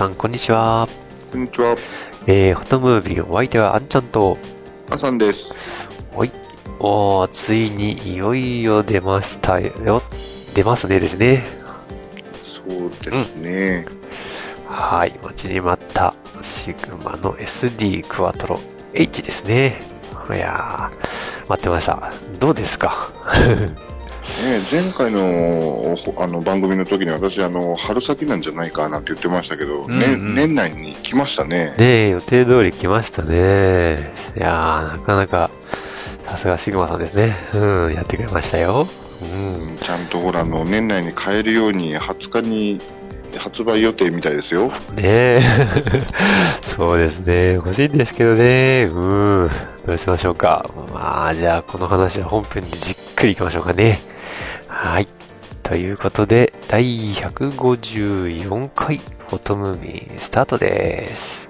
さん、こんにちは。こんにちは、えー、フォトムービーお相手はあんちゃんと、あさんです。はい。おー、ついにいよいよ出ましたよ。出ますねですね。そうですね。はい、待ちに待ったシグマの SD クワトロ H ですね。いやー、待ってました。どうですか？ね前回のほあの番組の時に私、あの、春先なんじゃないかなんて言ってましたけど、うんうんね年内に来ましたね。ねえ、予定通り来ましたね。いやー、なかなか、さすがシグマさんですね。うん、やってくれましたよ。うん。ちゃんとほら、あの、年内に買えるように20日に発売予定みたいですよ。ねえ。そうですね。欲しいんですけどね。うん。どうしましょうか。まあ、じゃあ、この話は本編でじっくり行きましょうかね。はい。ということで、第154回フォトムービースタートです。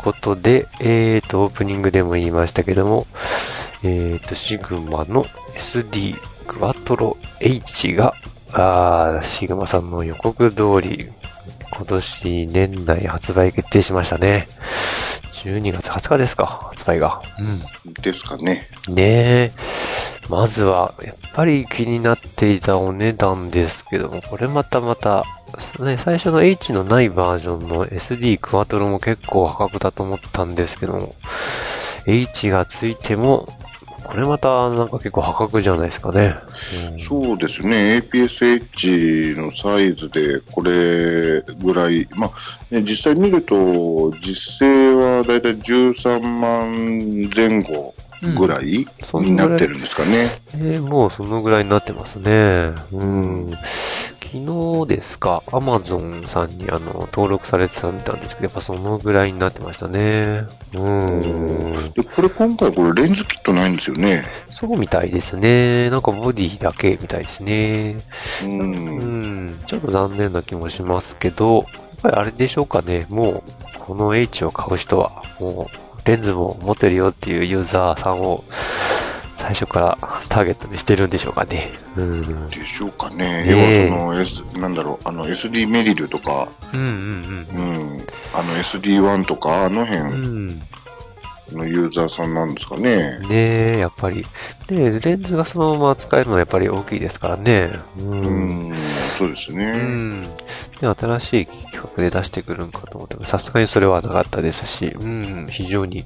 ことで、えーと、オープニングでも言いましたけども、えーと、シグマの SD クワトロ H が、あーシグマさんの予告通り、今年年内発売決定しましたね。12月20日ですか、発売が。うん。ですかね。ねえ。まずは、やっぱり気になっていたお値段ですけども、これまたまた、ね、最初の H のないバージョンの SD クワトロも結構破格だと思ったんですけども、H がついても、これまたなんか結構破格じゃないですかね。うんそうですね。APS-H のサイズでこれぐらい、まあ、実際見ると、実勢はだいたい13万前後ぐらいになってるんですかね。えーもうそのぐらいになってますね。うん。昨日ですか、アマゾンさんにあの、登録されてたんですけど、やっぱそのぐらいになってましたね。うん。で、これ今回これレンズキットないんですよね。そうみたいですね。なんかボディだけみたいですね。う。うんん。ちょっと残念な気もしますけど、やっぱりあれでしょうかね。もう、この H を買う人は、もう、レンズも持ってるよっていうユーザーさんを、最初からターゲットにしてるんでしょうかね。うん。でしょうかね。ねえ要はその、S、なんだろう、あの SD メリルとか、うんうんうん、あの SD1 とか、あの辺ん。のユーザーさんなんですかね。ねえ、やっぱり。で、レンズがそのまま使えるのはやっぱり大きいですからね。う。うんん、そうですうね。ん。で、新しい企画で出してくるんかと思っても、さすがにそれはなかったですし、うん、非常に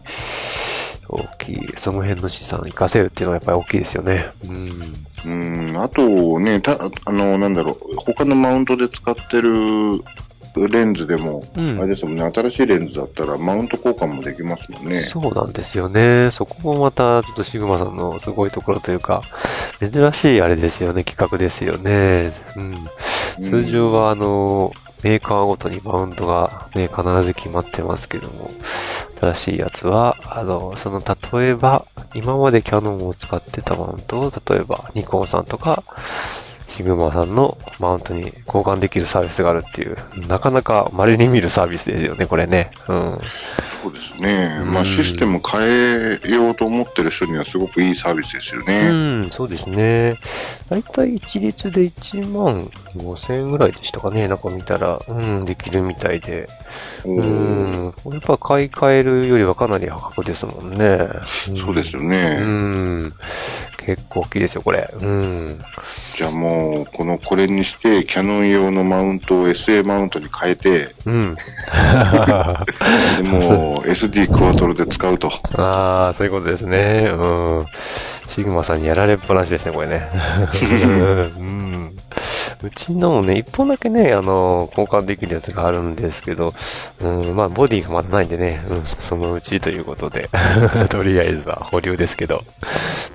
大きい、その辺の資産を活かせるっていうのはやっぱり大きいですよね。うん。うん、あとね、た、あの、なんだろう、他のマウントで使ってるレンズでも、うんあれですもんね、新しいレンズだったらマウント交換もできますもんね。そうなんですよね。そこもまた、ちょっとシグマさんのすごいところというか、珍しいあれですよね、企画ですよね。うん。通常は、あの、メーカーごとにマウントがね、必ず決まってますけども、新しいやつは、あの、その、例えば、今までキャノンを使ってたマウントを、例えば、ニコンさんとか、シグマさんのマウントに交換できるサービスがあるっていう、なかなか稀に見るサービスですよね、これね。うん。そうですね。まあ、うんシステム変えようと思ってる人にはすごくいいサービスですようね。ん、そうですね。だいたい一律で1万5千円ぐらいでしたかね。なんか見たら、うん、できるみたいで。うん、これやっぱ買い替えるよりはかなり破格ですもんね。んそうですようね。ん。結構大きいですよ、これ。うん。じゃあもう、この、これにして、キャノン用のマウントを SA マウントに変えて、うん。でもう SD クワトロで使うと。ああ、そういうことですね。うん。シグマさんにやられっぱなしですね、これね。うん。うちのもね、一本だけね、あの、交換できるやつがあるんですけど、うん、まあ、ボディがまだないんでね、うん、そのうちということで、とりあえずは保留ですけど。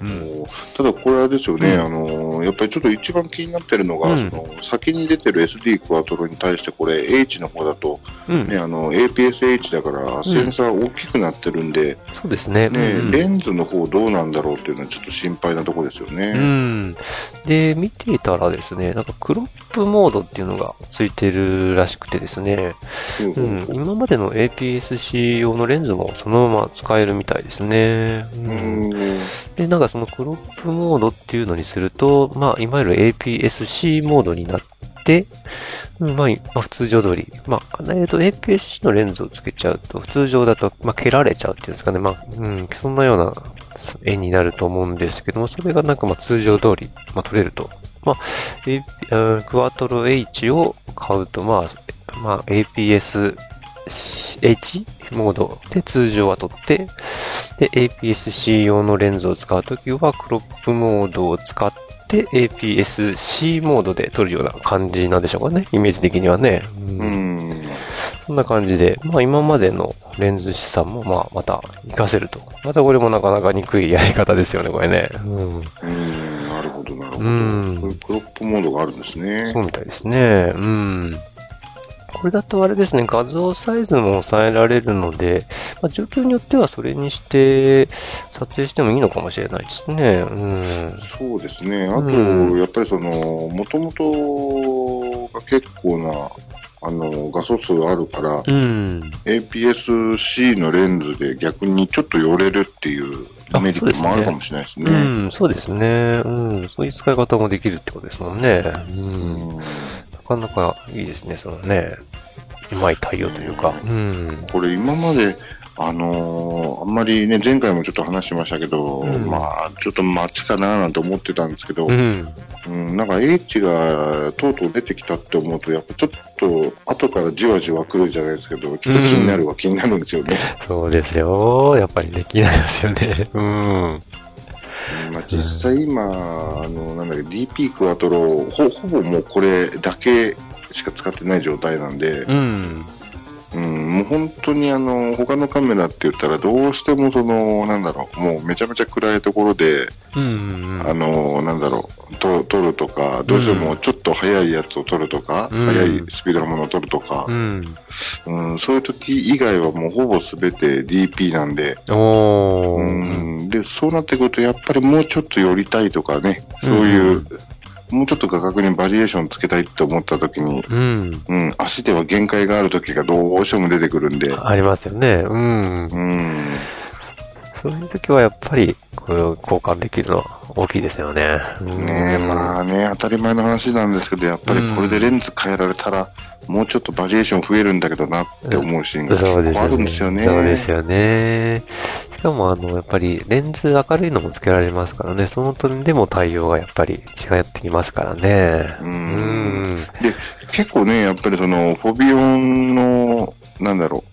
うん。ただこれはですよね、うんあの、やっぱりちょっと一番気になってるのが、うんその先に出てる SD クワトロに対してこれ H の方だと、うん。ね、あの、APS-H だからセンサー大きくなってるんで、そうですね。ね、うんレンズの方どうなんだろうっていうのはちょっと心配なところですようね。ん。で、見ていたらですね、なんかクロップモードっていうのがついてるらしくてですね、うんうん、今までの APS-C 用のレンズもそのまま使えるみたいですね。う、うんんで、なんかそのクロップモードっていうのにすると、まあ、いわゆる APS-C モードになって、うんまあ、いまあ、通常通り。まあ、えっと、APS-C のレンズをつけちゃうと、通常だと、まあ、蹴られちゃうっていうんですかね。まあ、うん、そんなような絵になると思うんですけども、それがなんかまあ通常通り、まあ、撮れると。まあ、A- うんクワトロ H を買うと、まあ、まあ、APS H モードで通常は撮って、で、APS-C 用のレンズを使うときは、クロップモードを使って、APS-C モードで撮るような感じなんでしょうかね。イメージ的にはね。うんうん。そんな感じで、まあ今までのレンズ資産も、まあまた活かせると。またこれもなかなか憎いやり方ですよね、これね。うん。うん、ど、そういうクロップモードがあるんですねそ。うみたいですね。うん。これだとあれですね、画像サイズも抑えられるので、まあ、状況によってはそれにして撮影してもいいのかもしれないですね。うん。そうですね。あと、うんやっぱりその、もともとが結構な、あの、画素数あるから、うん。APS-C のレンズで逆にちょっと寄れるっていうメリットもあるかもしれないですうね。ん、そうですね。うん。そういう使い方もできるってことですもんね。う。うんんなかなかいいですね、そのね。うまい対応というか。うん。これ今まで、あのーあんまりね、前回もちょっと話しましたけど、うんまあ、ちょっと待ちかななんて思ってたんですけど、ううん、ん。なんか H がとうとう出てきたって思うと、やっぱちょっと後からじわじわ来るじゃないですけど、ちょっと気になるは気になるんですよね。そうですよ。やっぱりできないですよね。うん。うんまあ、実際今、あの、なんだっけ、DP クワトロ、ほ、ほぼもうこれだけしか使ってない状態なんで、うん。うん、もう本当にあの、他のカメラって言ったらどうしてもその、なんだろう、もうめちゃめちゃ暗いところで、うん。あの、なんだろう、と撮るとか、どうしてもちょっと速いやつを撮るとか、うん速いスピードのものを撮るとかう、ん。うん、そういう時以外はもうほぼ全て DP なんで。うん、で、そうなってくるとやっぱりもうちょっと寄りたいとかね、そういう、もうちょっと画角にバリエーションつけたいって思った時に、うん。うん、足では限界がある時がどうしても出てくるんで、ありますよね。うん。うん、そういう時はやっぱり、これを交換できるのは大きいですよね。ねえ、まあね、当たり前の話なんですけど、やっぱりこれでレンズ変えられたら、もうちょっとバリエーション増えるんだけどなって思うシーンが。結構あるんですよね。そうですよね。しかも、あの、やっぱり、レンズ明るいのもつけられますからね、その点でも対応がやっぱり違ってきますからね。ううんん。で、結構ね、やっぱりその、フォビオンの、なんだろ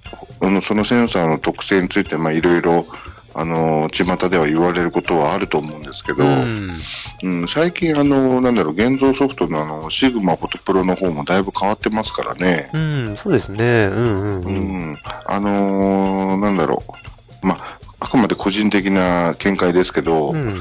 う、あのそのセンサーの特性について、まあいろいろ、あの、巷では言われることはあると思うんですけど、ううんん。最近あの、なんだろう、現像ソフトのあの、シグマフォトプロの方もだいぶ変わってますからね。うん、そうですね。うんうんううん。ん。あのーなんだろう。まあ、あくまで個人的な見解ですけど、うん。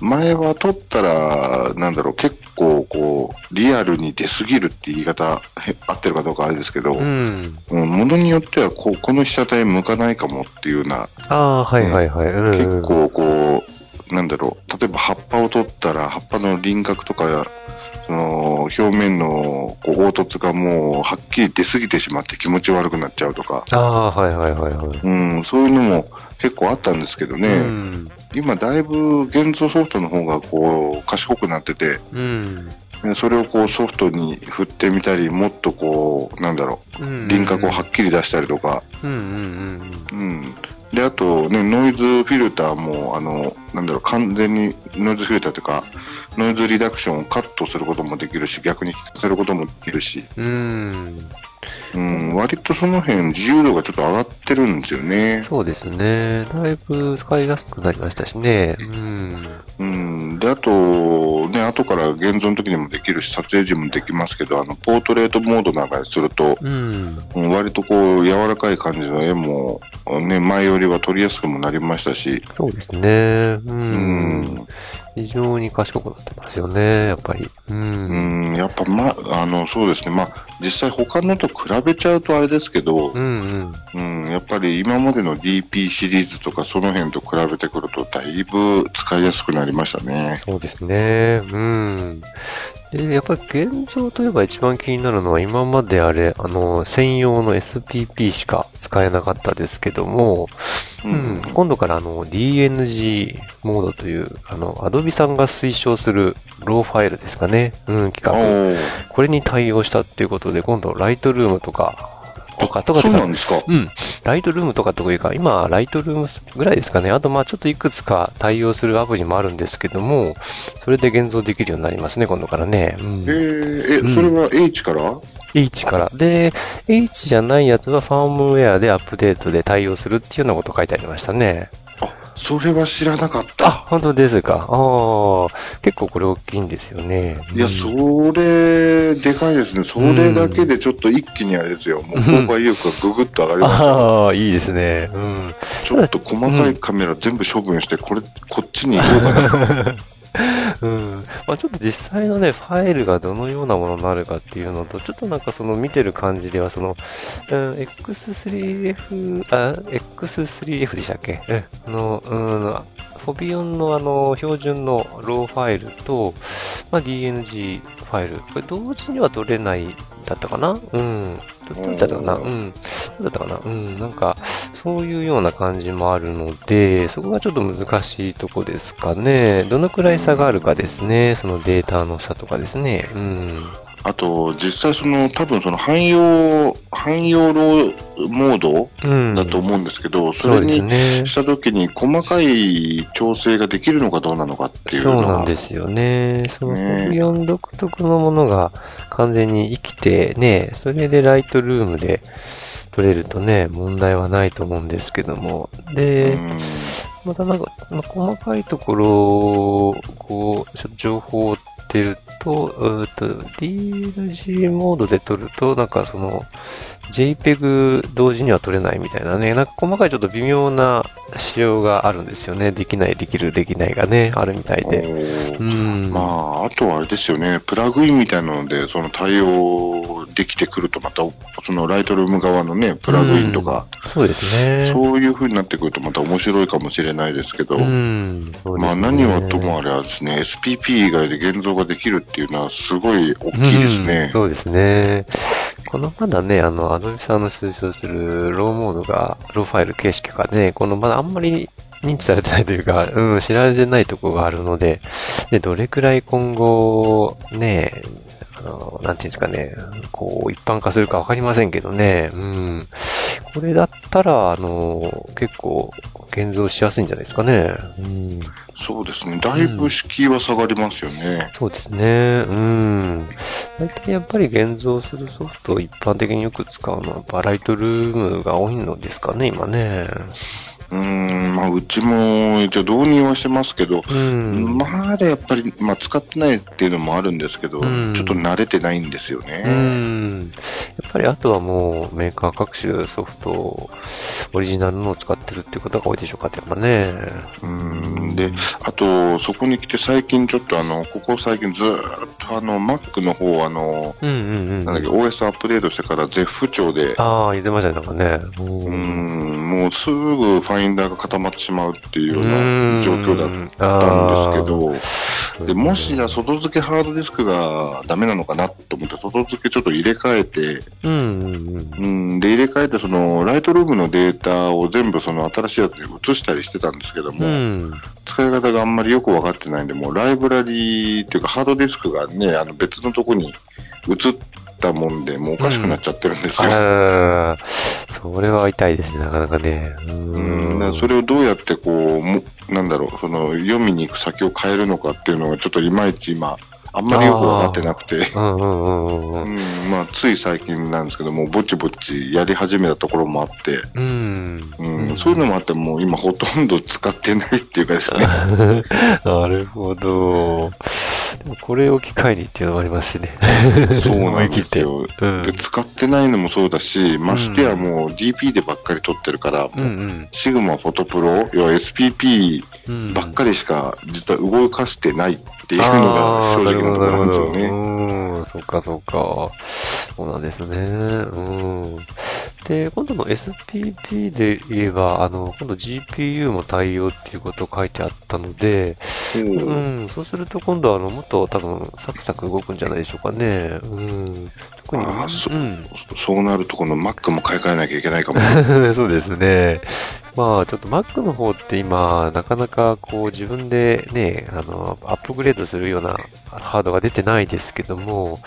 前は撮ったら、なんだろう、結構こう、リアルに出すぎるって言い方、へ合ってるかどうかあれですけど、うん。うん、ものによってはこう、この被写体向かないかもっていうような、ああ、はいはいはい。うん結構こう、なんだろう、例えば葉っぱを撮ったら、葉っぱの輪郭とかその表面のこう凹凸がもうはっきり出過ぎてしまって気持ち悪くなっちゃうとか、ああ、はいはいはいはい。うん、そういうのも結構あったんですけどね、うん。今だいぶ現像ソフトの方がこう賢くなってて、うん。でそれをこうソフトに振ってみたり、もっとこう、なんだろう、輪郭をはっきり出したりとか、うんうんうんうん。で、あとね、ノイズフィルターも、あの、なんだろう、完全にノイズフィルターというか、ノイズリダクションをカットすることもできるし、逆に聞かせることもできるし、うん。うん。うん、割とその辺自由度がちょっと上がってるんですよね。そうですね。だいぶ使いやすくなりましたしね。うん。うん。で、あと、ね、後から現像の時にもできるし、撮影時もできますけど、あの、ポートレートモードなんかにすると、うん。うん割とこう、柔らかい感じの絵も、ね、前よりは撮りやすくもなりましたし、そうですね。う。うんん。非常に賢くなってますよね、やっぱり。う。うんん、やっぱ、ま、あの、そうですね。まあ、実際他のと比べちゃうとあれですけどう、んうん。うん、やっぱり今までの DP シリーズとかその辺と比べてくると、だいぶ使いやすくなりましたね。そうですね。うん。で、やっぱり現像といえば一番気になるのは今まであれ、あの、専用の SPP しか使えなかったですけども、ううん、今度からあの DNG モードという、あの、Adobe さんが推奨するローファイルですかね。うん、企お画。ーこれに対応したっていうことで、今度ライトルームとか、とか、とかそうなんですか。うん。ライトルームとかというか、今、ライトルームぐらいですかね。あと、まあちょっといくつか対応するアプリもあるんですけども、それで現像できるようになりますね、今度からね。うんえー、え、うんそれは H から？H から。で、H じゃないやつはファームウェアでアップデートで対応するっていうようなこと書いてありましたね。あ、それは知らなかっあ、た。本当ですか。ああ、結構これ大きいんですよね。いや、うんそれ、でかいですね。それだけでちょっと一気にあれですよ。もう、購買意欲がぐぐっと上がりましたよ。ああ、いいですね。うん。ちょっと細かいカメラ全部処分して、これ、こっちに行こうかな。うん。まあちょっと実際のね、ファイルがどのようなものになるかっていうのと、ちょっとなんかその見てる感じでは、その、うん、X3F、あ、X3F でしたっけ、あの、うん、フォビオンのあの、標準のローファイルと、まあ DNG ファイル、これ同時には取れないだったかな？うん。どどっちだったかなうん。どうだったかなうん。なんか、そういうような感じもあるので、そこがちょっと難しいとこですかね。どのくらい差があるかですね。そのデータの差とかですね。うん。あと、実際その、多分その汎用、汎用ローモードうん。だと思うんですけど、そそうれに。したときに細かい調整ができるのかどうなのかっていうそうのは。なんですよね。その、ねフォビオン独特のものが完全に生きてね、それでライトルームで取れるとね、問題はないと思うんですけども。で、うんまたなんか、まあ、細かいところを、こう、情報を追ってると、と、DLG モードで撮ると、なんかその、JPEG 同時には撮れないみたいなね、なんか細かいちょっと微妙な仕様があるんですよね。できない、できる、できないがね、あるみたいで。うん。まあ、あとはあれですよね、プラグインみたいなので、その対応できてくると、また、そのライトルーム側のね、プラグインとか、そうですね。そういう風になってくると、また面白いかもしれないですけど、うん。ねまあ、何はともあれはですね、SPP 以外で現像ができるっていうのは、すごい大きいですうんね。そうですね。このまだね、あの、アドビさんの推奨するローモードが、ローファイル形式がね、このまだあんまり認知されてないというか、うん、知られてないところがあるので、で、どれくらい今後、ね、あの、なんていうんですかね、こう、一般化するかわかりませんけどね、うん。これだったら、あの、結構、現像しやすいんじゃないですかね。うん。そうですね、だいぶ敷居は下がりますよね。そうですね。うん。大体やっぱり現像するソフトを一般的によく使うのは、バライトルームが多いのですかね、今ね。うーん、まあ、うちも一応導入はしてますけど、うん。まだやっぱり、まあ、使ってないっていうのもあるんですけど、うんちょっと慣れてないんですようね。ん。やっぱりあとはもうメーカー各種ソフト、オリジナルのを使ってるってことが多いでしょうかってやっぱね。うんで、あと、そこに来て最近ちょっとあの、ここ最近ずーっとあの、Mac の方、あの、うんうんうん。なんだっけ、OS アップデートしてから絶不調で、ああ、言ってましたね、なんかね。ううん、もうすぐファインダーが固まってしまうっていうよううんな状況だったんですけど、で、もしや外付けハードディスクがダメなのかなと思って、外付けちょっと入れ替えて、うんうんうん。うん、で、入れ替えて、その、ライトルームのデータを全部その新しいやつに移したりしてたんですけども、うん。使い方があんまりよく分かってないんで、もうライブラリーっていうかハードディスクがね、あの別のとこに移ったもんで、もうおかしくなっちゃってるんですよ。ああ、それは痛いですね、なかなかね。ううん。それをどうやってこう、もなんだろう、その読みに行く先を変えるのかっていうのがちょっといまいち今、あんまりよく分かってなくて、うんうんうんうんううん。ん、まあつい最近なんですけども、ぼちぼちやり始めたところもあって、うん。うん、そういうのもあって、もう今ほとんど使ってないっていうかですね。なるほど。これを機会にっていうのもありますしね。そうなんですよ。うんで、使ってないのもそうだし、ましてやもう DP でばっかり撮ってるから、うんうん。シグマフォトプロ、要は SPP うんばっかりしか実は動かしてないっていうのが正直なところなんですよね。うん、そうかそうか。そうなんですね。うん。で、今度の SPP で言えば、あの、今度 GPU も対応っていうことを書いてあったので、うん、そうすると今度はあの、もっと多分サクサク動くんじゃないでしょうかね。うん。特に、ああそうん。そうなると、この Mac も買い替えなきゃいけないかも。そうですね。まあ、ちょっと Mac の方って今、なかなかこう自分でね、あの、アップグレードするようなハードが出てないですけども、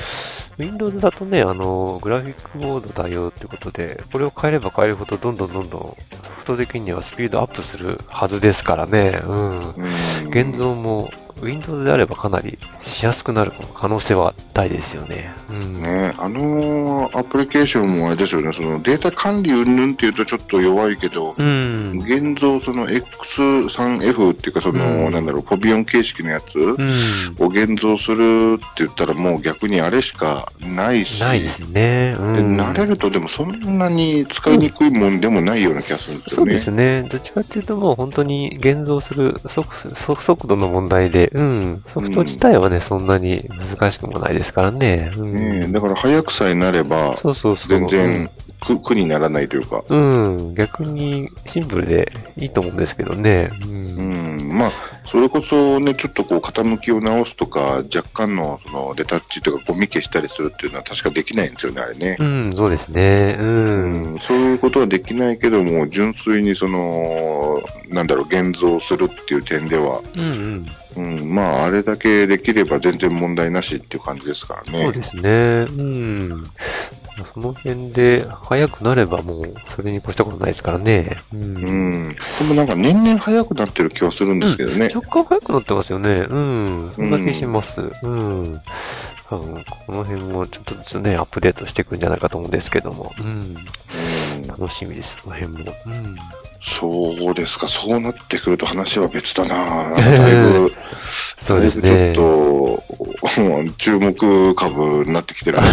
Windows だとね、あの、グラフィックボード対応ってことで、これを変えれば変えるほどどんどんどんどんソフト的にはスピードアップするはずですからね。うん。うん現像も Windows であればかなりしやすくなる可能性は大ですよね。うん。ね、あのアプリケーションもあれですよね、そのデータ管理云々っていうとちょっと弱いけど、うん。現像その X3F っていうかその、うんなんだろう、ポビオン形式のやつうん。を現像するって言ったらもう逆にあれしかないし、ないですね。うん。で慣れるとでもそんなに使いにくいもんでもないような気がするんですよね。そうですね。どっちかっていうともう本当に現像する速速速度の問題で、うん。ソフト自体はね、そんなに難しくもないですからね。うん。ねえだから早くさえなれば、そうそうそう。全然苦苦にならないというか、うん。うん。逆にシンプルでいいと思うんですけどね。う。うんん、まあ、それこそね、ちょっとこう傾きを直すとか、若干のそのレタッチとかゴミ消したりするっていうのは確かできないんですよね、あれねう。ん、そうですね。うん。うん、そういうことはできないけども、純粋にその、なんだろう、現像するっていう点では、うんうん。うん、まあ、あれだけできれば全然問題なしっていう感じですからね。そうですね。うん。その辺で早くなればもうそれに越したことないですからね。う。うんん。でもなんか年々早くなってる気はするんですけどね。若干早くなってますよね。うん。そんな気します。うん。多分、この辺もちょっとずつね、アップデートしていくんじゃないかと思うんですけども。うん。うん楽しみです、この辺も。うん。そうですか、そうなってくると話は別だな。だいぶ、そうですだいね。ぶちょっと、注目株になってきてる。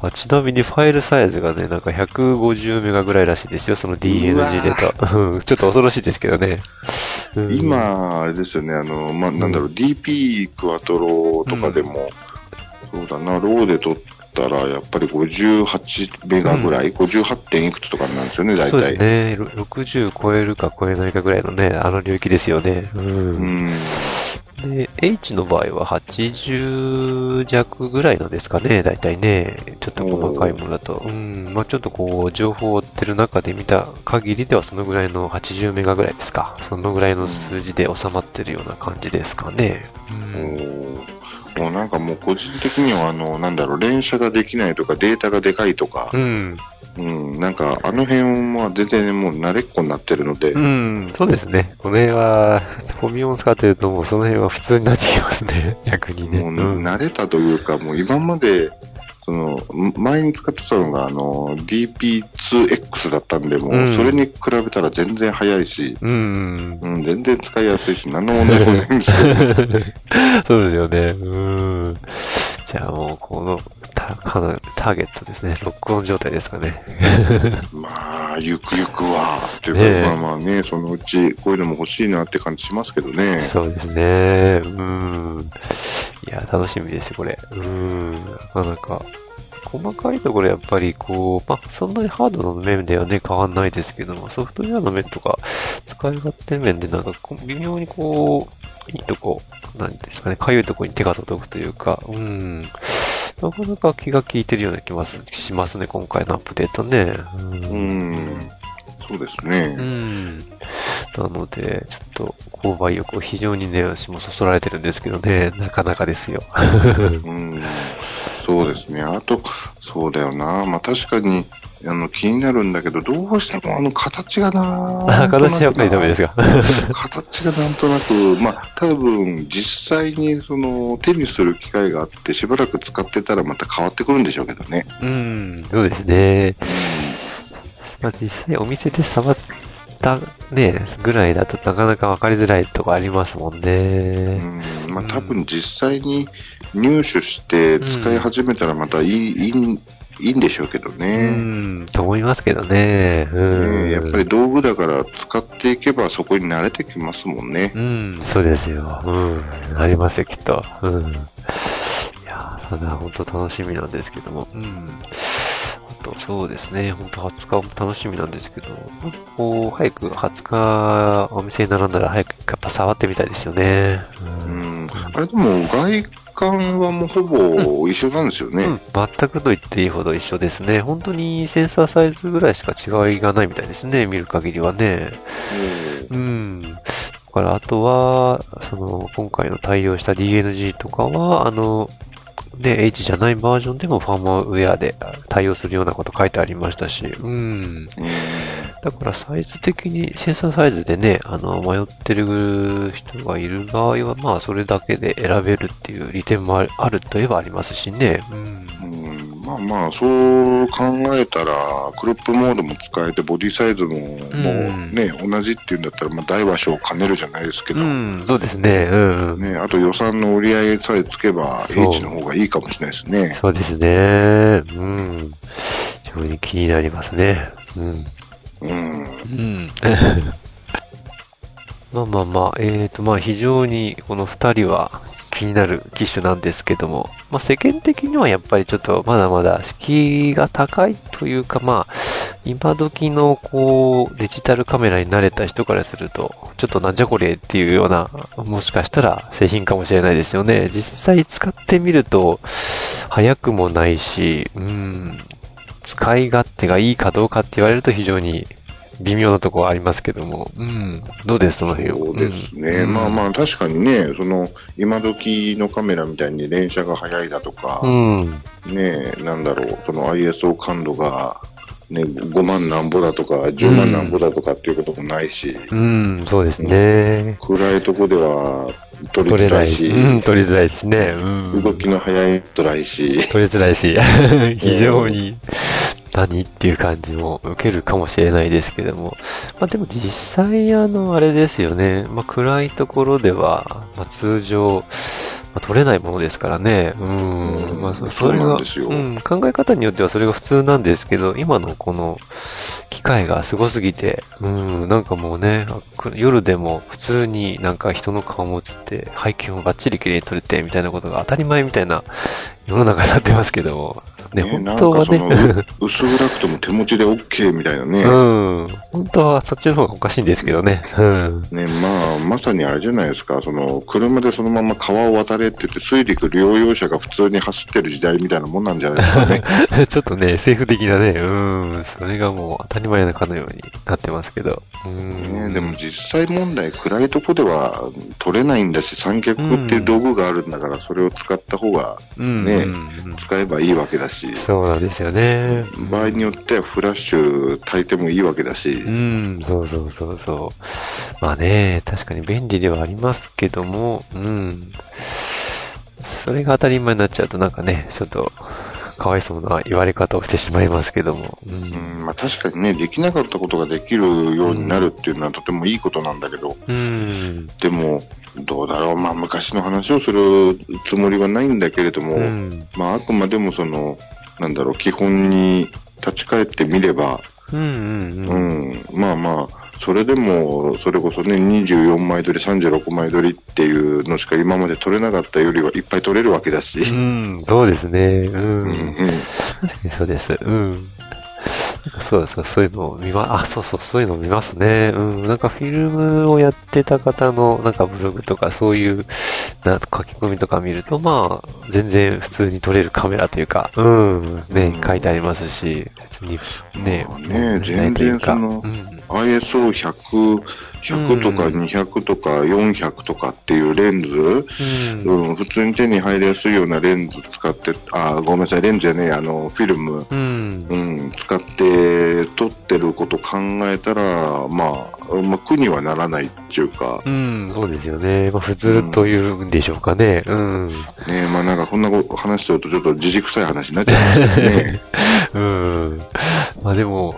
あちなみにファイルサイズがね、なんか150メガぐらいらしいですよ、その DNG データ。うん。ちょっと恐ろしいですけどね。うん、今、あれですよね、あの、まあ、なんだろう、DP クワトロとかでも、そうだな、ローで取ったら、やっぱり58メガぐらい、58. 点いくつとかなんですよね、大そうです体。ね。ろ60超えるか超えないかぐらいのね、あの領域ですよね。う。うんん。で、H の場合は80弱ぐらいなんですかね、大体ね。ちょっと細かいものだと。うん。まあちょっとこう、情報を追ってる中で見た限りではそのぐらいの80メガぐらいですか。そのぐらいの数字で収まってるような感じですかね。うん。もうなんかもう個人的にはあの、なんだろう、連射ができないとか、データがでかいとかう、ん。うん、なんかあの辺は全然もう慣れっこになってるので、うん、そうですね。この辺は、フォミオン使ってるともうその辺は普通になってきますね。逆にね。もううん慣れたというか、もう今まで、その、ん前に使ってたのが、あの、DP2X だったんで、もうそれに比べたら全然早いし、うん。うん、全然使いやすいし、何の問題もないんですけど、そうですよね。うん。じゃあもう、この、ターゲットですね。ロックオン状態ですかね。まあ、ゆくゆくは、というか、ねえまあまあね、そのうち、こういうのも欲しいなって感じしますけどね。そうですね。うん。いや、楽しみですよ、これ。うん。なかなか。細かいところやっぱりこう、まあ、そんなにハードの面ではね、変わんないですけども、ソフトウェアの面とか、使い勝手面でなんか微妙にこう、いいとこ、なんですかね、かゆいとこに手が届くというか、うん。なかなか気が利いてるような気がしますね、今回のアップデートね。う。ん。そうですね。うん。なので、ちょっと、購買意欲を非常にね、私もそそられてるんですけどね、なかなかですよ。うん。そうですね。あと、そうだよな。まあ確かに、あの、気になるんだけど、どうしてもあの、形がなあ形はやっぱりダメですか？形がなんとなく、まあ、多分、実際に、その、手にする機会があって、しばらく使ってたらまた変わってくるんでしょうけどね。うん、そうですね。まあ、実際お店で触ったね、ぐらいだとなかなか分かりづらいとこありますもんうね。ん。まあ、多分実際に入手して使い始めたらまたいい、いい、いいんでしょうけどうね。ん、と思いますけどね。うん。ねやっぱり道具だから使っていけばそこに慣れてきますもんね。うん、そうですよ。うん、ありますよ、きっと。うん。いやー、ただ、本当楽しみなんですけども。うん。あと、そうですね、本当20日も楽しみなんですけど、こう、早く20日お店に並んだら早くやっぱ触ってみたいですよね。う。うんん。あれでも外観はもうほぼ一緒なんですよね。うん、全くと言っていいほど一緒ですね。本当にセンサーサイズぐらいしか違いがないみたいですね、見る限りはね。うん。だから、あとは、その、今回の対応した DNG とかは、あの、ね、H じゃないバージョンでもファームウェアで対応するようなこと書いてありましたし、うん。うん。だからサイズ的に、センサーサイズでね、あの、迷ってる人がいる場合は、まあ、それだけで選べるっていう利点もあるといえばありますしね。うん。うんまあまあ、そう考えたら、クロップモードも使えて、ボディサイズも、もうね、同じっていうんだったら、まあ、大和小を兼ねるじゃないですけど、うん、そうですね。うん、うん。ね、あと予算の折り合いさえつけば、H の方がいいかもしれないですね。そうですね。うん。非常に気になりますね。うん。うん。うん。まあまあまあ、えーと、まあ非常にこの二人は気になる機種なんですけども、まあ世間的にはやっぱりちょっとまだまだ敷居が高いというか、まあ、今時のこう、デジタルカメラに慣れた人からすると、ちょっとなんじゃこれっていうような、もしかしたら製品かもしれないですよね。実際使ってみると、早くもないし、うん、使い勝手がいいかどうかって言われると非常に微妙なところはありますけども、うん、どうですその辺そうですね。うん。まあまあ、確かにね、その、今時のカメラみたいに連写が早いだとか、うん、ね、なんだろう、その ISO 感度が、ね、5万なんぼだとか、10万なんぼだとかっていうこともないし、うん、そうですね。暗いとこでは取れないし、づらいし、うん、取りづらいですね。うん。動きの速いとらいし、取りづらいし、非常に何っていう感じも受けるかもしれないですけども。まあでも実際あの、あれですよね。まあ暗いところでは、まあ通常、まあ、取れないものですからね。うん。うんまあそれがうん、考え方によってはそれが普通なんですけど、今のこの機会がすごすぎて、うん、なんかもうね、夜でも普通になんか人の顔も映って、背景もバッチリ綺麗に撮れてみたいなことが当たり前みたいな世の中になってますけども、ね、本当はね、う 薄暗くても手持ちで OK みたいなね。うん、本当はそっちの方がおかしいんですけどね、うん。ね、まあ、まさにあれじゃないですか、その、車でそのまま川を渡れって言って、水陸両用車が普通に走ってる時代みたいなもんなんじゃないですかね。ちょっとね、政府的なね、うん、それがもう当たり前なかのようになってますけど。うん。ね、でも実際問題、暗いとこでは取れないんだし、三脚っていう道具があるんだから、それを使った方がうん、ねうん。使えばいいわけだし、そうなんですよね。場合によってはフラッシュ焚いてもいいわけだしう、ん、そうそうそうそう。まあね、確かに便利ではありますけども、うん。それが当たり前になっちゃうとなんかね、ちょっと、かわいそうな言われ方をしてしまいますけども。う。うんんまあ、確かにね、できなかったことができるようになるっていうのはとてもいいことなんだけど、うん。でも、どうだろう、まあ、昔の話をするつもりはないんだけれども、うん。まあ、あくまでもその、なんだろう、基本に立ち返ってみれば、うんうんううん。ん、まあまあ、それでも、それこそね、24枚撮り、36枚撮りっていうのしか今まで撮れなかったよりはいっぱい撮れるわけだし。うん、そうですね。う。うんん、うん確かにそうです。うん。そうそう、そういうのを見ま、あ、そうそう、そういうのを見ますね。うん、なんかフィルムをやってた方の、なんかブログとかそういう、な書き込みとか見ると、まあ、全然普通に撮れるカメラというか、うん、ね、書いてありますし、別に、ねまあ、ね全然そのうん、ISO100、100とかうん200とか400とかっていうレンズ、うん、うん、普通に手に入りやすいようなレンズ使って、あ、ごめんなさい、レンズじゃねえ、あの、フィルム、うん、うん、使って撮ってること考えたら、まあ、まあ、苦にはならないっていうか、うん、そうですよね。まあ、普通というんでしょうかね。うん。ね、まあなんかこんな話してるとちょっと自くさい話になっちゃいますけどね。うん。まあでも、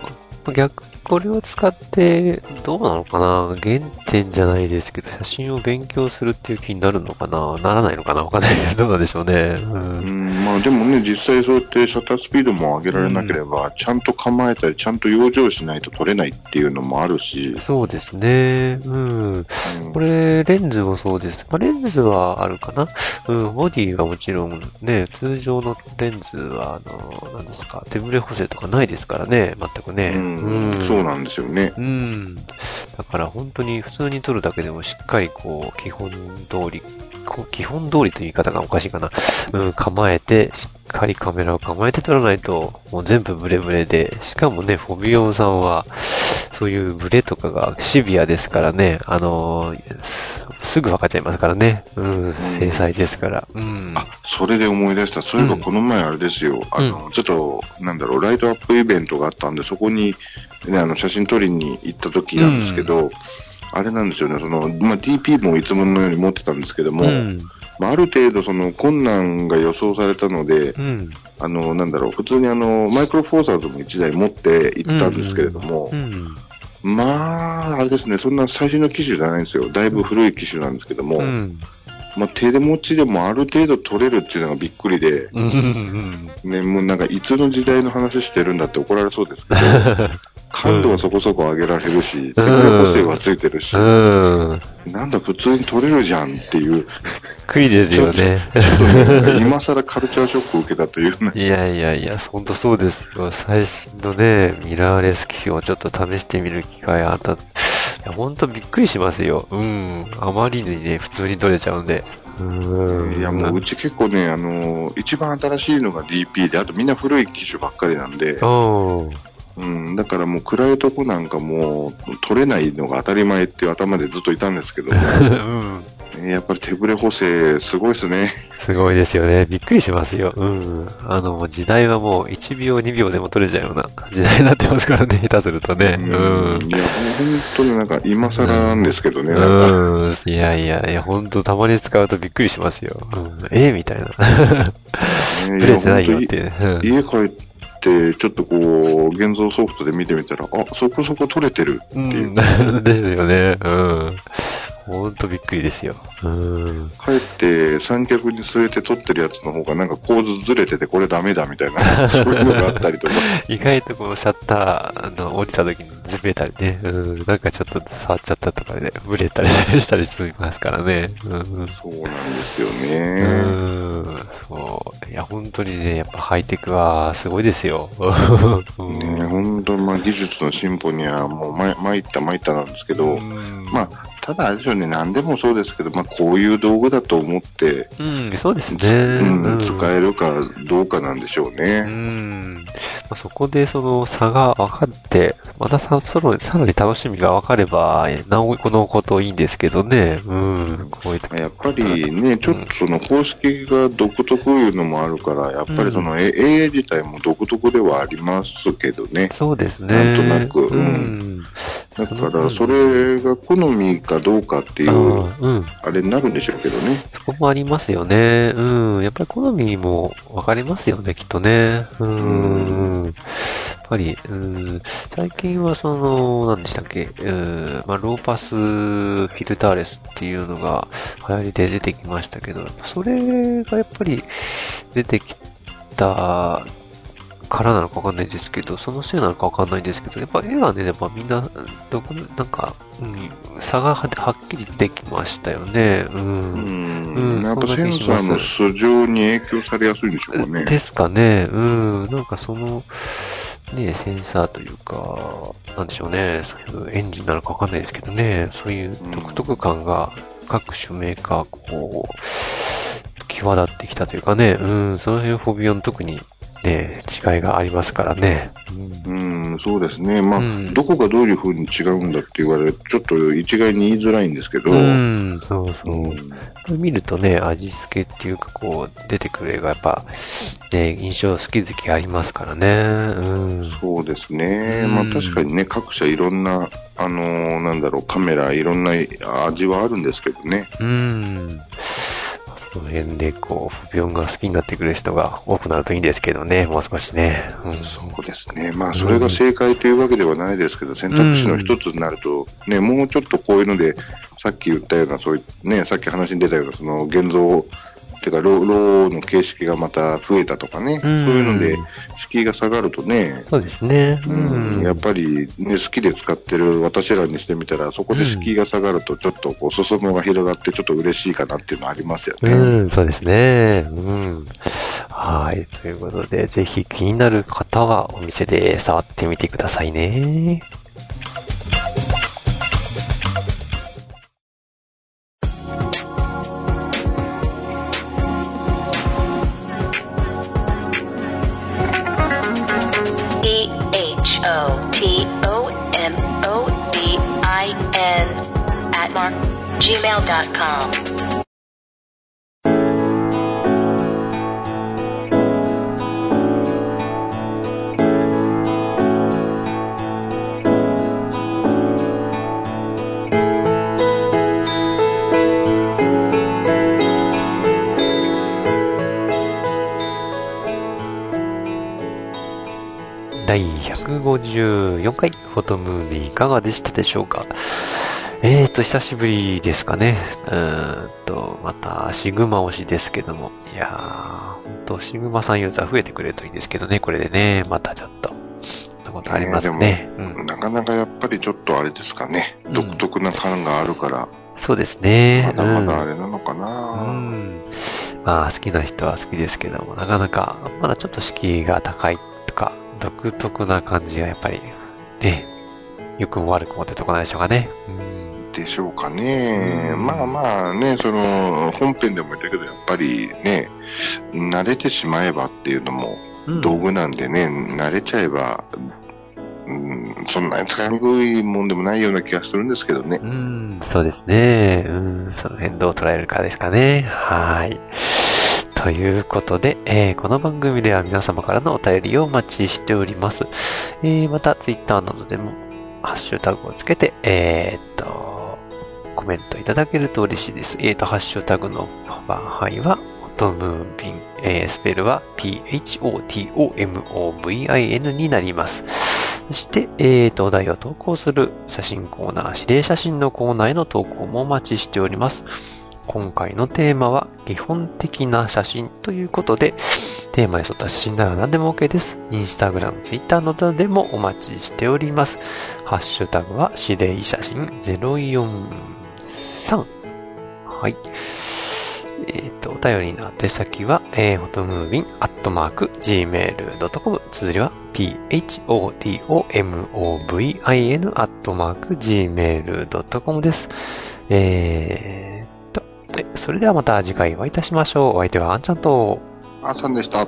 逆、これを使って、どうなのかな？原点じゃないですけど、写真を勉強するっていう気になるのかな？ならないのかな？わかんない。けど、どうなんでしょうね。う。うんん、まあでもね、実際そうやってシャッタースピードも上げられなければ、ちゃんと構えたり、ちゃんと養生しないと撮れないっていうのもあるし、そうですね。うん。うん。これ、レンズもそうです。まあ、レンズはあるかな？うん、ボディはもちろんね、通常のレンズは、あの、何ですか、手ブレ補正とかないですからね、全くね。うん。そうなんですよね。うん。だから本当に普通に撮るだけでもしっかりこう、基本通り、基本通りという言い方がおかしいかな。うん、構えて、しっかりカメラを構えて撮らないと、もう全部ブレブレで、しかもね、フォビオンさんは、そういうブレとかがシビアですからね、あのーすすぐ分かっちゃいますからね。うん、制裁ですから。うん。あ、それで思い出した。そういえばこの前あれですよ。あの、ちょっと、なんだろう、ライトアップイベントがあったんで、そこに、ね、あの、写真撮りに行った時なんですけど、あれなんですよね、その、まあ、DP もいつものように持ってたんですけども、うん。まあ、ある程度その困難が予想されたので、うん。あの、なんだろう、普通にあの、マイクロフォーサーズも1台持って行ったんですけれども、うん。まあ、あれですね、そんな最新の機種じゃないんですよ。だいぶ古い機種なんですけども、うん。まあ、手で持ちでもある程度取れるっていうのがびっくりで。ね、もうなんかいつの時代の話してるんだって怒られそうですけど、感度はそこそこ上げられるし、手ブレ補正はついてるし、うん。なんだ普通に取れるじゃんっていう、くりですよね。今更カルチャーショックを受けたというような、いやいやいや、ほんとそうですよ。最新のね、ミラーレス機種をちょっと試してみる機会あった。いや、ほんとびっくりしますよ。うん。あまりにね、普通に撮れちゃうんで。うん。いやもううち結構ね、あのー一番新しいのが DP で、あとみんな古い機種ばっかりなんで、うん。うん、だからもう暗いとこなんかもう取れないのが当たり前っていう頭でずっといたんですけど、うん。やっぱり手ブレ補正すごいですね。すごいですよね。びっくりしますよ。うん。あの、時代はもう1秒2秒でも撮れちゃうような時代になってますからね、下手するとね。うん。いや、もう本当になんか今更なんですけどね、なんか。うん。いやいやいや、ほんとたまに使うとびっくりしますよ。うん。ええみたいな。ね ブレてないよっていう。うん家帰って、ちょっとこう、現像ソフトで見てみたら、あ、そこそこ取れてるってういう。ん。ですよね。うん。ほんとびっくりですよ。うん。帰って三脚に据えて撮ってるやつの方がなんか構図ずれててこれダメだみたいな、そういうのがあったりとか。意外とこう、シャッター、あの、降りた時にずれたりね。うん。なんかちょっと触っちゃったとかで、ブレたりしたりしますからね。うん。そうなんですようね。ん。そう。いや、本当にね、やっぱハイテクはすごいですよ。うんね本当、まあ技術の進歩にはもうま参った参ったなんですけど、うんまあ、ただあれですよね、何でもそうですけど、まあこういう道具だと思って、うん、そうですね。うんうん使えるかどうかなんでしょううね。ん。まあ、そこでその差が分かって、またさ、その、さらに楽しみが分かれば、なお、このこといいんですけどね。うん。こういう時やっぱりね、ちょっとその方式が独特いうのもあるから、やっぱりその A- AA 自体も独特ではありますけどね。そうですね。なんとなくううんん。だから、それが好みかどうかっていあう。あれになるんでしょうけどね。そこもありますよね。うん。やっぱり好みも分かりますよね、きっとね。うん。やっぱり、うん。最近はその、何でしたっけ、うん。まあ、ローパスフィルターレスっていうのが流行りで出てきましたけど、それがやっぱり出てきたからなのかわかんないですけど、そのせいなのかわかんないんですけど、やっぱ絵がね、やっぱみんな、どこ、なんか、うん、差がははっきり出てきましたよね。う。うんん。うんやっぱセンサーの素性に影響されやすいんでしょうかね。ですかね。うん。なんかその、ね、センサーというか、なんでしょうね、そういうエンジンなのかわかんないですけどね、そういう独特感が各種メーカー、こう、際立ってきたというかね、うん、その辺フォビオン特にね、違いがありますからね。うん、そうですね。まあ、うん、どこがどういうふうに違うんだって言われるちょっと一概に言いづらいんですけど。うん、そうそう。うん、見るとね、味付けっていうか、こう、出てくる絵がやっぱ、ね、印象好き好きありますからね。うん、そうですね。まあ確かにね、各社いろんな、あのー、なんだろう、カメラ、いろんな味はあるんですけどね。うん。その辺で、こう、不病が好きになってくる人が多くなるといいんですけどね、もう少しね。うん、そうですね。まあ、それが正解というわけではないですけど、うん、選択肢の一つになると、ね、もうちょっとこういうので、さっき言ったような、そういう、ね、さっき話に出たような、その、現像ていうか、ローの形式がまた増えたとかね、うん、そういうので、敷居が下がるとね、そうですね。うん、やっぱり、ね、好きで使ってる私らにしてみたら、そこで敷居が下がると、ちょっとこう、裾野が広がって、ちょっと嬉しいかなっていうのはありますよね。うん、そうですね。うん。はい。ということで、ぜひ気になる方はお店で触ってみてくださいね。gmail.com. 第154回フォトムービーいかがでしたでしょうか？えーと、久しぶりですかね。うーんと、また、シグマ推しですけども。いやー、ほんと、シグマさんユーザー増えてくれるといいんですけどね、これでね、またちょっと。なことありますね。えー、うん、なかなかやっぱりちょっとあれですかね。独特な感があるから。そうですね。まだまだあれなのかな、うん、うん。まあ、好きな人は好きですけども、なかなか、まだちょっと敷居が高いとか、独特な感じがやっぱり、ね、良くも悪くもってとこないでしょうかね。うんでしょうかね。まあまあね、その、本編でも言ったけど、やっぱりね、慣れてしまえばっていうのも道具なんでね、うん、慣れちゃえば、うん、そんなに使いにくいもんでもないような気がするんですけどね。うん、そうですね。うん、その辺どう捉えるかですかね。はい。ということで、えー、この番組では皆様からのお便りをお待ちしております。えー、また、ツイッターなどでも、ハッシュタグをつけて、えー、っと、コメントいただけると嬉しいです。えーと、ハッシュタグの番配は、ホトムービン、えー、スペルは PHOTOMOVIN になります。そして、えーと、お題を投稿する写真コーナー、指令写真のコーナーへの投稿もお待ちしております。今回のテーマは基本的な写真ということで、テーマに沿った写真なら何でも OK です。インスタグラム、ツイッターなどでもお待ちしております。ハッシュタグは指令写真04 3。はい。えっ、ー、と、お便りの宛先は、えー、ホトムービンアットマーク gmail.com。綴りは、p-h-o-t-o-m-o-v-i-n アットマーク gmail.com です。えーと、それではまた次回お会いいたしましょう。お相手はあんちゃんと、あんちゃんでした。